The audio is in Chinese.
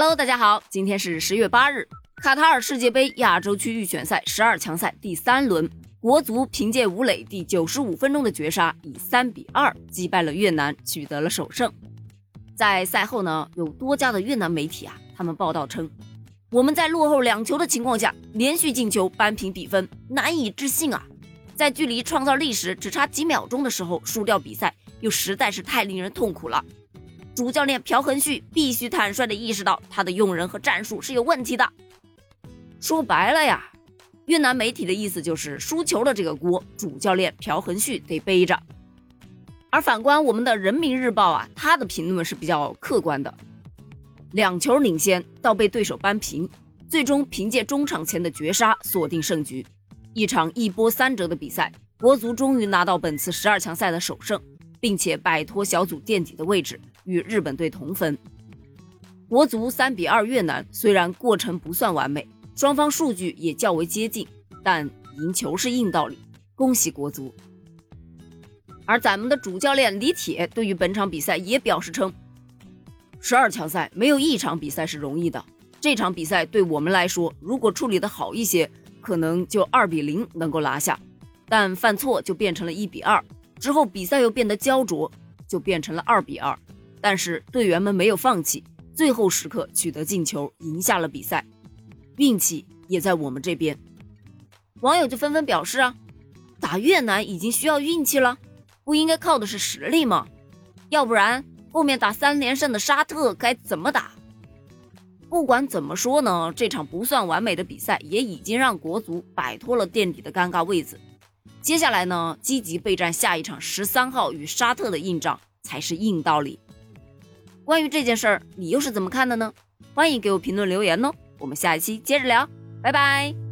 Hello，大家好，今天是十月八日，卡塔尔世界杯亚洲区预选赛十二强赛第三轮，国足凭借吴磊第九十五分钟的绝杀，以三比二击败了越南，取得了首胜。在赛后呢，有多家的越南媒体啊，他们报道称，我们在落后两球的情况下，连续进球扳平比分，难以置信啊！在距离创造历史只差几秒钟的时候输掉比赛，又实在是太令人痛苦了。主教练朴恒旭必须坦率地意识到他的用人和战术是有问题的。说白了呀，越南媒体的意思就是输球的这个锅，主教练朴恒旭得背着。而反观我们的人民日报啊，他的评论是比较客观的：两球领先到被对手扳平，最终凭借中场前的绝杀锁定胜局。一场一波三折的比赛，国足终于拿到本次十二强赛的首胜。并且摆脱小组垫底的位置，与日本队同分。国足三比二越南，虽然过程不算完美，双方数据也较为接近，但赢球是硬道理。恭喜国足！而咱们的主教练李铁对于本场比赛也表示称：十二强赛没有一场比赛是容易的，这场比赛对我们来说，如果处理的好一些，可能就二比零能够拿下，但犯错就变成了一比二。之后比赛又变得焦灼，就变成了二比二。但是队员们没有放弃，最后时刻取得进球，赢下了比赛。运气也在我们这边。网友就纷纷表示啊，打越南已经需要运气了，不应该靠的是实力吗？要不然后面打三连胜的沙特该怎么打？不管怎么说呢，这场不算完美的比赛也已经让国足摆脱了垫底的尴尬位子。接下来呢，积极备战下一场十三号与沙特的硬仗才是硬道理。关于这件事儿，你又是怎么看的呢？欢迎给我评论留言哦，我们下一期接着聊，拜拜。